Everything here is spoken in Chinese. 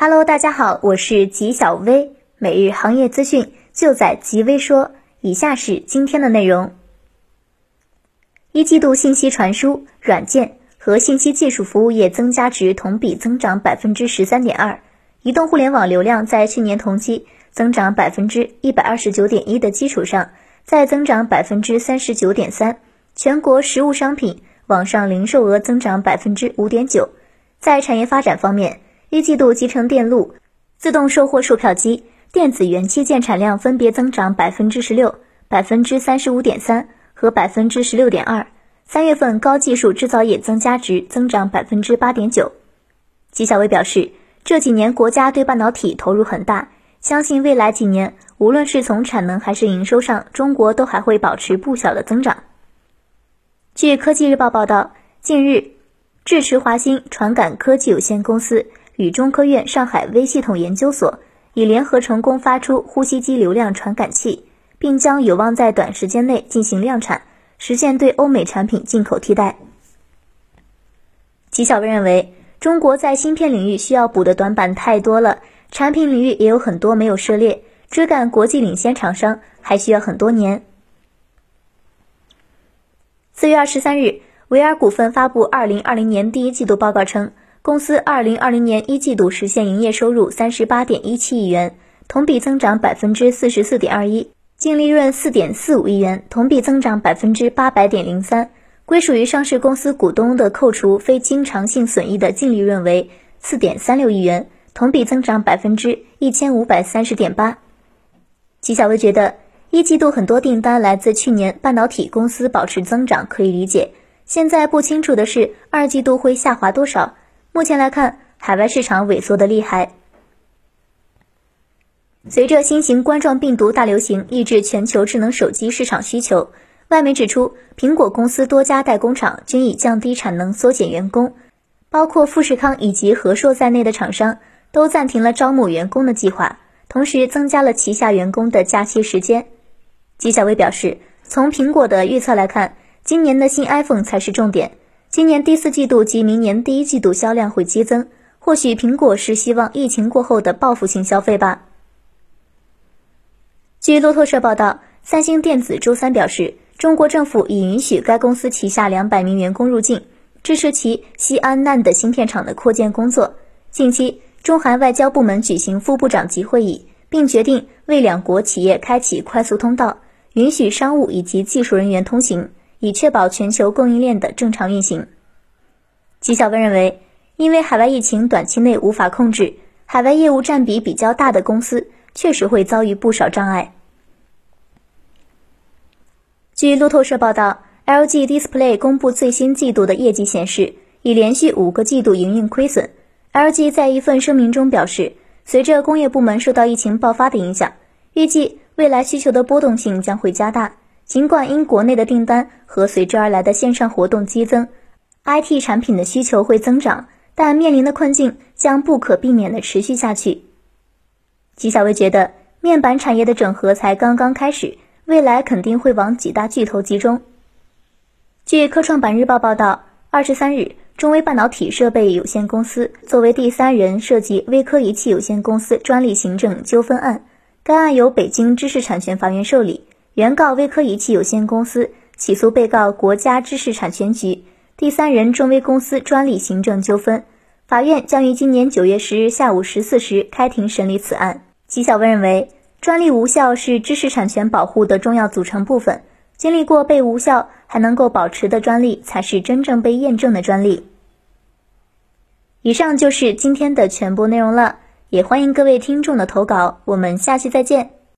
Hello，大家好，我是吉小薇，每日行业资讯就在吉微说。以下是今天的内容：一季度信息传输、软件和信息技术服务业增加值同比增长百分之十三点二，移动互联网流量在去年同期增长百分之一百二十九点一的基础上，再增长百分之三十九点三。全国实物商品网上零售额增长百分之五点九。在产业发展方面，一季度集成电路、自动售货售票机、电子元器件产量分别增长百分之十六、百分之三十五点三和百分之十六点二。三月份高技术制造业增加值增长百分之八点九。纪晓薇表示，这几年国家对半导体投入很大，相信未来几年无论是从产能还是营收上，中国都还会保持不小的增长。据科技日报报道，近日，智驰华新传感科技有限公司。与中科院上海微系统研究所已联合成功发出呼吸机流量传感器，并将有望在短时间内进行量产，实现对欧美产品进口替代。纪晓薇认为，中国在芯片领域需要补的短板太多了，产品领域也有很多没有涉猎，追赶国际领先厂商还需要很多年。四月二十三日，维尔股份发布二零二零年第一季度报告称。公司二零二零年一季度实现营业收入三十八点一七亿元，同比增长百分之四十四点二一，净利润四点四五亿元，同比增长百分之八百点零三。归属于上市公司股东的扣除非经常性损益的净利润为四点三六亿元，同比增长百分之一千五百三十点八。纪晓薇觉得，一季度很多订单来自去年半导体公司保持增长可以理解，现在不清楚的是二季度会下滑多少。目前来看，海外市场萎缩的厉害。随着新型冠状病毒大流行抑制全球智能手机市场需求，外媒指出，苹果公司多家代工厂均已降低产能、缩减员工，包括富士康以及和硕在内的厂商都暂停了招募员工的计划，同时增加了旗下员工的假期时间。纪晓薇表示，从苹果的预测来看，今年的新 iPhone 才是重点。今年第四季度及明年第一季度销量会激增，或许苹果是希望疫情过后的报复性消费吧。据路透社报道，三星电子周三表示，中国政府已允许该公司旗下两百名员工入境，支持其西安 NAND 芯片厂的扩建工作。近期，中韩外交部门举行副部长级会议，并决定为两国企业开启快速通道，允许商务以及技术人员通行。以确保全球供应链的正常运行。纪晓薇认为，因为海外疫情短期内无法控制，海外业务占比比较大的公司确实会遭遇不少障碍。据路透社报道，LG Display 公布最新季度的业绩显示，已连续五个季度营运亏损。LG 在一份声明中表示，随着工业部门受到疫情爆发的影响，预计未来需求的波动性将会加大。尽管因国内的订单和随之而来的线上活动激增，IT 产品的需求会增长，但面临的困境将不可避免地持续下去。纪晓薇觉得，面板产业的整合才刚刚开始，未来肯定会往几大巨头集中。据科创板日报报道，二十三日，中微半导体设备有限公司作为第三人涉及微科仪器有限公司专利行政纠纷案，该案由北京知识产权法院受理。原告微科仪器有限公司起诉被告国家知识产权局，第三人中微公司专利行政纠纷。法院将于今年九月十日下午十四时开庭审理此案。纪晓薇认为，专利无效是知识产权保护的重要组成部分。经历过被无效还能够保持的专利，才是真正被验证的专利。以上就是今天的全部内容了，也欢迎各位听众的投稿。我们下期再见。